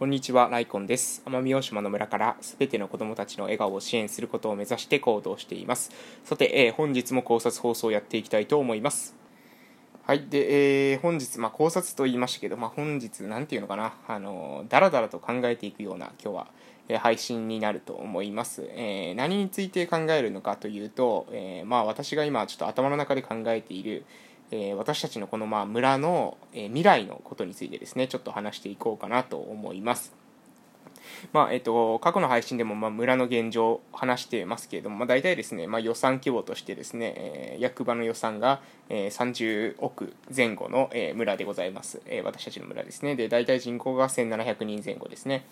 こんにちは、ライコンです。奄美大島の村からすべての子供たちの笑顔を支援することを目指して行動しています。さて、えー、本日も考察放送をやっていきたいと思います。はい。で、えー、本日、まあ、考察と言いましたけど、まあ、本日、なんていうのかな、あの、だらだらと考えていくような、今日は、えー、配信になると思います。えー、何について考えるのかというと、え、まあ、私が今、ちょっと頭の中で考えている、えー、私たちのこのまあ村の、えー、未来のことについてですねちょっと話していこうかなと思います。まあえっと、過去の配信でもまあ村の現状を話してますけれども、まあ、大体ですね、まあ、予算規模としてですね、えー、役場の予算が、えー、30億前後の、えー、村でございます、えー、私たちの村ですね。で大体人口が1700人前後ですね。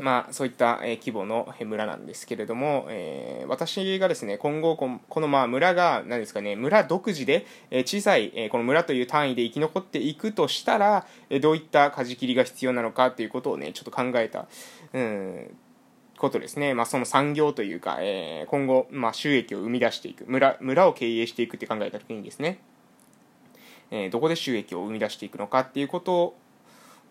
まあ、そういった、え規模の村なんですけれども、えー、私がですね、今後、このまあ村が、何ですかね、村独自で、え小さい、えこの村という単位で生き残っていくとしたら、えどういった舵切りが必要なのかということをね、ちょっと考えた、うん、ことですね。まあ、その産業というか、えー、今後、まあ、収益を生み出していく、村、村を経営していくって考えたときにですね、えー、どこで収益を生み出していくのかっていうことを、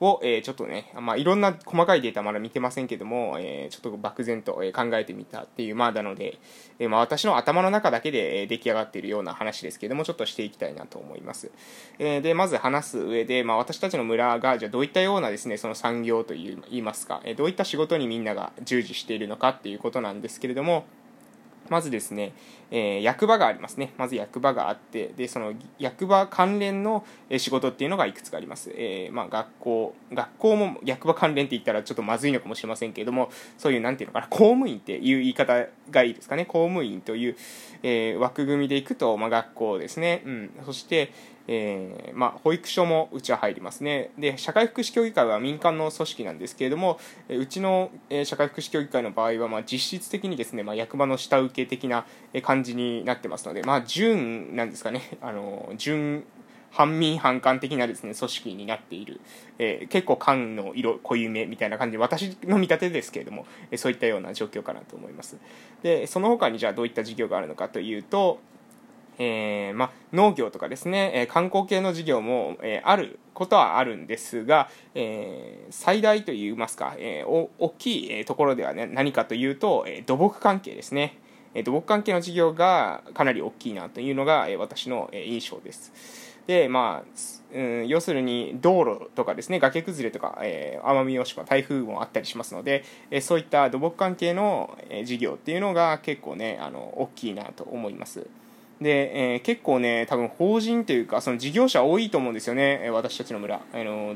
をえ、ちょっとね、まあ、いろんな細かいデータまだ見てませんけども、え、ちょっと漠然と考えてみたっていう、まあ、なので、え、まあ、私の頭の中だけで出来上がっているような話ですけども、ちょっとしていきたいなと思います。えで、まず話す上で、まあ、私たちの村が、じゃあどういったようなですね、その産業といいますか、えどういった仕事にみんなが従事しているのかっていうことなんですけれども、まずですね、えー、役場がありますね。まず役場があって、で、その役場関連の仕事っていうのがいくつかあります。えー、まあ、学校、学校も役場関連って言ったらちょっとまずいのかもしれませんけれども、そういう、なんていうのかな、公務員っていう言い方がいいですかね。公務員という、えー、枠組みでいくと、まあ、学校ですね。うん。そして、えー、まあ、保育所もうちは入りますね。で社会福祉協議会は民間の組織なんですけれどもうちの社会福祉協議会の場合は、ま、実質的にですね、まあ、役場の下請け的な感じになってますので、まあ、準なんですかね。あの準反民反官的なですね組織になっている、えー、結構官の色濃いめみたいな感じで私の見立てですけれども、えそういったような状況かなと思います。でその他にじゃあどういった事業があるのかというとえー、ま農業とかですね、え観光系の事業も、えあることはあるんですが、え、最大といいますか、えー、大きいところでは、ね、何かというと、え土木関係ですね、え土木関係の事業がかなり大きいなというのが、え私の印象です。でまあうん、要するに道路とかですね崖崩れとか、えー、奄美大島台風もあったりしますので、えー、そういった土木関係の、えー、事業っていうのが結構ねあの大きいなと思います。で、えー、結構ね、多分法人というか、その事業者多いと思うんですよね、私たちの村。あの、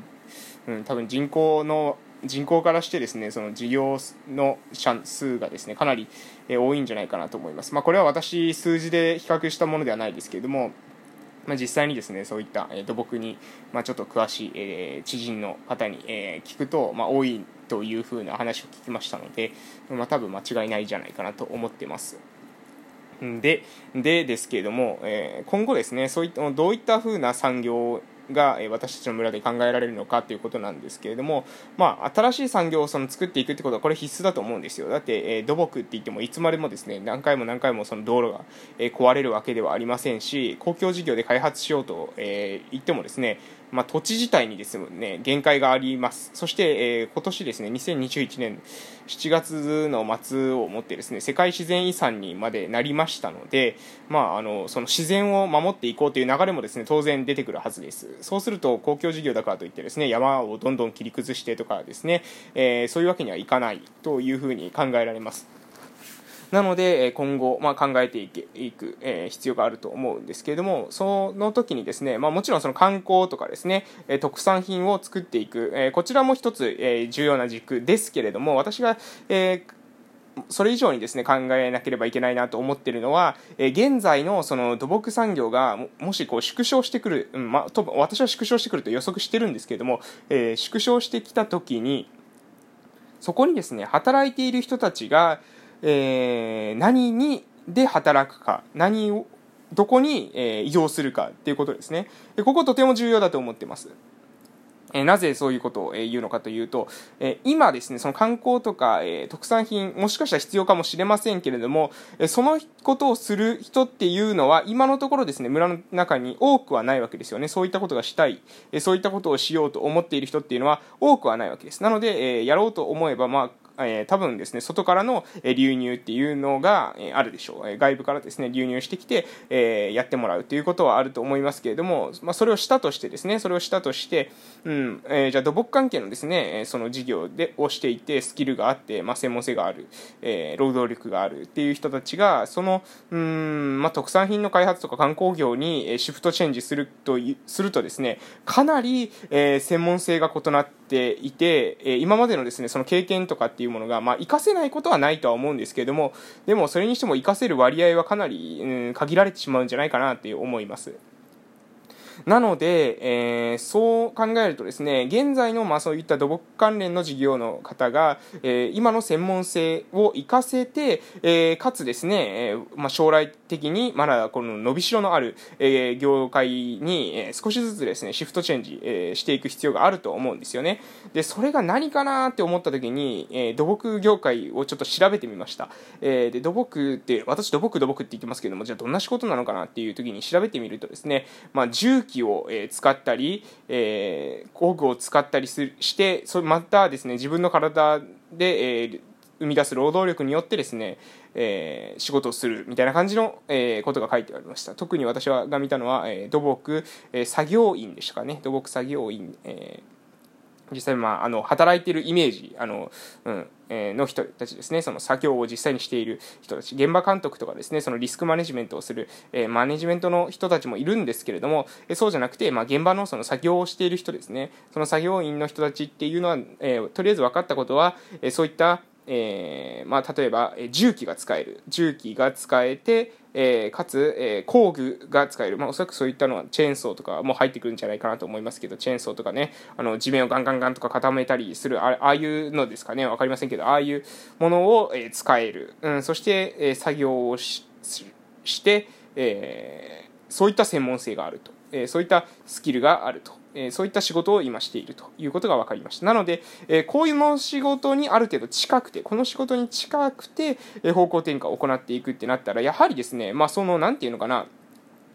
うん、多分人口の、人口からしてですね、その事業の社数がですね、かなり、えー、多いんじゃないかなと思います。まあ、これは私、数字で比較したものではないですけれども、まあ、実際にですね、そういった、えー、土木に、まあ、ちょっと詳しい、えー、知人の方に、えー、聞くと、まあ、多いというふうな話を聞きましたので、まあ、多分間違いないんじゃないかなと思ってます。で、でですけれども、えー、今後ですね、そういったどういったふうな産業が私たちの村で考えられるのかということなんですけれども、まあ、新しい産業をその作っていくってことはこれ必須だと思うんですよ。だって、えー、土木って言ってもいつまでもですね何回も何回もその道路が、えー、壊れるわけではありませんし公共事業で開発しようと、えー、言ってもですねまあ、土地自体にですね限界があります。そして、えー、今年ですね2021年7月の末をもってですね世界自然遺産にまでなりましたので、まあ、あのその自然を守っていこうという流れもですね当然出てくるはずです。そうすると公共事業だからといってですね山をどんどん切り崩してとかですね、えー、そういうわけにはいかないというふうに考えられます。なので、今後、まあ、考えていくいく、えー、必要があると思うんですけれども、その時にですね、まあ、もちろんその観光とかですね、え特産品を作っていく、え、こちらも一つ、えー、重要な軸ですけれども、私が、えーそれ以上にですね考えなければいけないなと思っているのは、え現在のその土木産業がもしこう縮小してくる、うんま、と私は縮小してくると予測してるんですけれども、えー、縮小してきた時にそこにですね働いている人たちが、えー、何にで働くか何をどこに、え、移動するかっていうことですねでこことても重要だと思ってますえなぜそういうことを言うのかというと、え今ですね、その観光とか、え特産品、もしかしたら必要かもしれませんけれども、えそのことをする人っていうのは、今のところですね、村の中に多くはないわけですよね。そういったことがしたい、えそういったことをしようと思っている人っていうのは多くはないわけです。なので、えやろうと思えば、まあ、え、多分ですね、外からの流入っていうのが、あるでしょう。外部からですね、流入してきて、え、やってもらうということはあると思いますけれども、まあ、それをしたとしてですね、それをしたとして、うん、え、じゃあ土木関係のですね、その事業で、をしていて、スキルがあって、まあ、専門性がある、え、労働力があるっていう人たちが、その、うん、まあ、特産品の開発とか観光業にシフトチェンジすると、するとですね、かなり、え、専門性が異なっていて、え今までのですね、その経験とかっていうものが、まあ、活かせないことはないとは思うんですけれども、でもそれにしても活かせる割合はかなり、うん、限られてしまうんじゃないかなって思います。なので、えー、そう考えるとですね、現在のまあそういった土木関連の事業の方が、えー、今の専門性を活かせて、えー、かつですね、えーまあ、将来的にまだこの伸びしろのある、えー、業界に、えー、少しずつですね、シフトチェンジ、えー、していく必要があると思うんですよね。で、それが何かなって思った時に、えー、土木業界をちょっと調べてみました。えー、で、土木って、私土木土木って言ってますけども、じゃあどんな仕事なのかなっていう時に調べてみるとですね、まあ、重機を、え使ったり、えー、工具を使ったりするしてそまたですね自分の体で、えー、生み出す労働力によってですね、えー、仕事をするみたいな感じの、えー、ことが書いてありました。特に私が見たのは、えー、土木、えー、作業員でしたかね。土木作業員、えー実際、まあ、あの働いているイメージあの、うんえー、の人たちですね。その作業を実際にしている人たち。現場監督とかですねそのリスクマネジメントをする、えー、マネジメントの人たちもいるんですけれども、えー、そうじゃなくて、まあ、現場のその作業をしている人ですね。その作業員の人たちっていうのは、え、とりあえず分かったことは、え、そういったえーまあ、例えば重機が使える。重機が使えて、えー、かつ、えー、工具が使える、まあ、おそらくそういったのはチェーンソーとかも入ってくるんじゃないかなと思いますけどチェーンソーとかねあの地面をガンガンガンとか固めたりするああいうのですかね。分かりませんけどああいうものを、えー、使える、うん、そして、えー、作業をしして、えー、そういった専門性があると、えー、そういったスキルがあると。えそういった仕事を今しているということが分かりました。なので、えこういうの仕事にある程度近くて、この仕事に近くて、え方向転換を行っていくってなったら、やはりですね、まあその、なんていうのかな、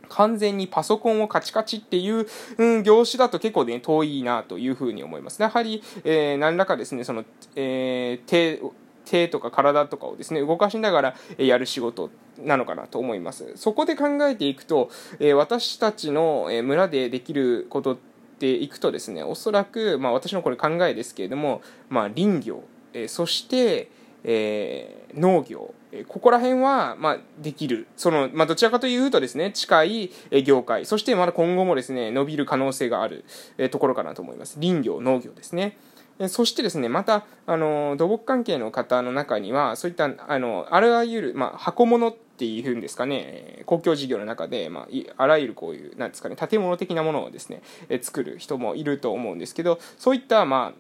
完全にパソコンをカチカチっていう、うん、業種だと結構ね、遠いなというふうに思います。やはり、えー、何らかですね、その、えー、手、手とか体とかをですね、動かしながらやる仕事なのかなと思います。そこで考えていくと、え私たちの村でできることってていくとですねおそらく、まあ、私のこれ考えですけれども、まあ、林業、えー、そして、えー、農業ここら辺は、まあ、できる。その、まあ、どちらかというとですね、近い業界、そしてまだ今後もですね、伸びる可能性があるところかなと思います。林業、農業ですね。そしてですね、また、あの、土木関係の方の中には、そういった、あの、あらゆる、まあ、箱物っていうんですかね、公共事業の中で、まあ、あらゆるこういう、なんですかね、建物的なものをですね、作る人もいると思うんですけど、そういった、ま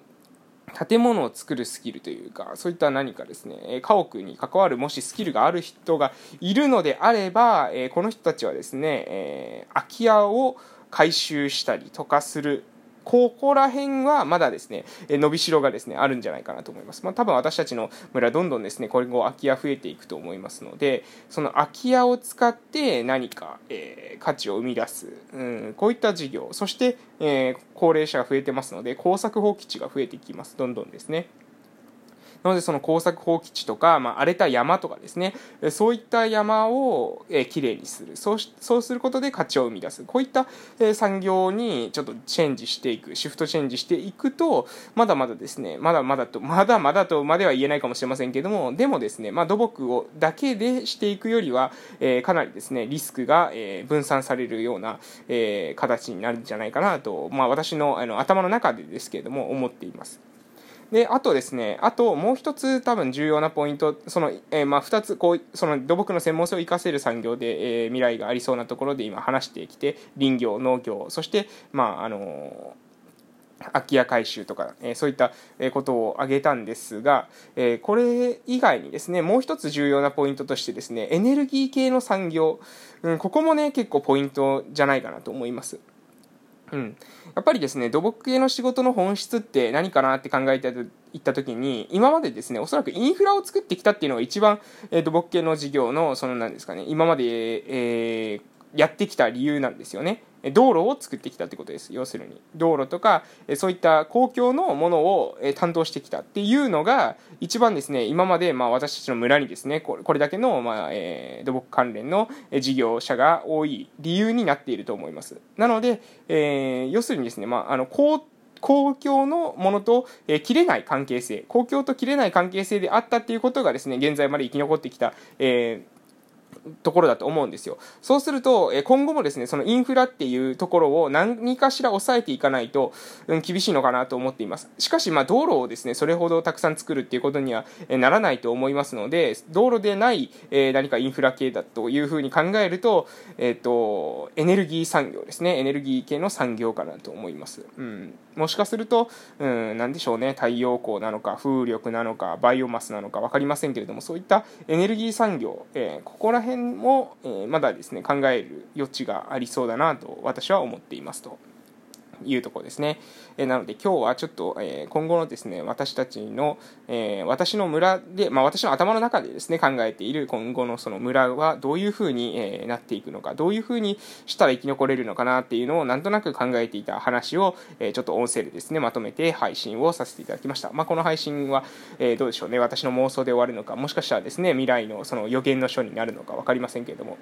あ、建物を作るスキルというか、そういった何かですね、家屋に関わるもしスキルがある人がいるのであれば、この人たちはですね、空き家を回収したりとかするここら辺はまだですね、伸びしろがですね、あるんじゃないかなと思います。まあ、多分私たちの村どんどんですね、今後空き家増えていくと思いますので、その空き家を使って何か、えー、価値を生み出す、うん、こういった事業、そして、えー、高齢者が増えてますので、耕作放棄地が増えていきます。どんどんですね。なのでその耕作放棄地とか、まあ、荒れた山とかですね。そういった山を、えー、きれいにする。そうそうすることで価値を生み出す。こういった、えー、産業にちょっとチェンジしていく。シフトチェンジしていくとまだまだですねまだまだとまだまだとまでは言えないかもしれませんけどもでもですね、まあ、土木をだけでしていくよりは、えー、かなりですねリスクが、えー、分散されるような、えー、形になるんじゃないかなと、まあ、私のあの頭の中でですけれども思っています。で、あとですね、あともう一つ多分重要なポイント、その、えー、まあ二つ、こう、その土木の専門性を生かせる産業で、えー、未来がありそうなところで今話してきて、林業、農業、そして、まあ、あの空き家改修とか、えー、そういったことを挙げたんですが、えー、これ以外にですね、もう一つ重要なポイントとしてですね、エネルギー系の産業、うん、ここもね、結構ポイントじゃないかなと思います。うん、やっぱりですね土木系の仕事の本質って何かなって考えていった時に今までですねおそらくインフラを作ってきたっていうのが一番、えー、土木系の事業のそのなんですかね今まで、えー、やってきた理由なんですよね。道路を作ってきたってことです。要するに。道路とかそういった公共のものを担当してきたっていうのが一番ですね今までまあ私たちの村にですねこれだけのまあえ土木関連の事業者が多い理由になっていると思います。なので、えー、要するにですねまああの公公共のものと、え、切れない関係性公共と切れない関係性であったっていうことがですね現在まで生き残ってきた、えーところだと思うんですよ。そうすると、え今後もですね、そのインフラっていうところを何かしら抑えていかないと、うん、厳しいのかなと思っています。しかし、まあ、道路をですね、それほどたくさん作るっていうことには、えならないと思いますので、道路でない、え何かインフラ系だというふうに考えると、えっ、ー、と、エネルギー産業ですね、エネルギー系の産業かなと思います。うん。もしかすると、うん、なでしょうね、太陽光なのか、風力なのか、バイオマスなのか分かりませんけれども、そういったエネルギー産業、えー、ここら辺も、え、まだですね、考える余地がありそうだなと私は思っていますと。いうところですね。えなので今日はちょっと、え今後のですね、私たちの、え私の村で、まあ私の頭の中でですね、考えている今後のその村はどういうふうに、えなっていくのか、どういうふうにしたら生き残れるのかなっていうのをなんとなく考えていた話を、えちょっと音声でですね、まとめて配信をさせていただきました。まあこの配信は、えどうでしょうね、私の妄想で終わるのか、もしかしたらですね、未来のその予言の書になるのか分かりませんけれども、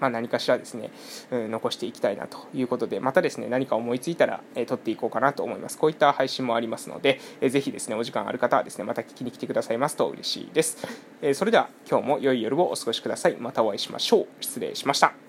まあ、何かしらですね、うん、残していきたいなということで、またですね、何か思いついたら、えー、撮っていこうかなと思います。こういった配信もありますので、えー、ぜひですね、お時間ある方はですね、また聞きに来てくださいますと嬉しいです。えー、それでは、今日も良い夜をお過ごしください。またお会いしましょう。失礼しました。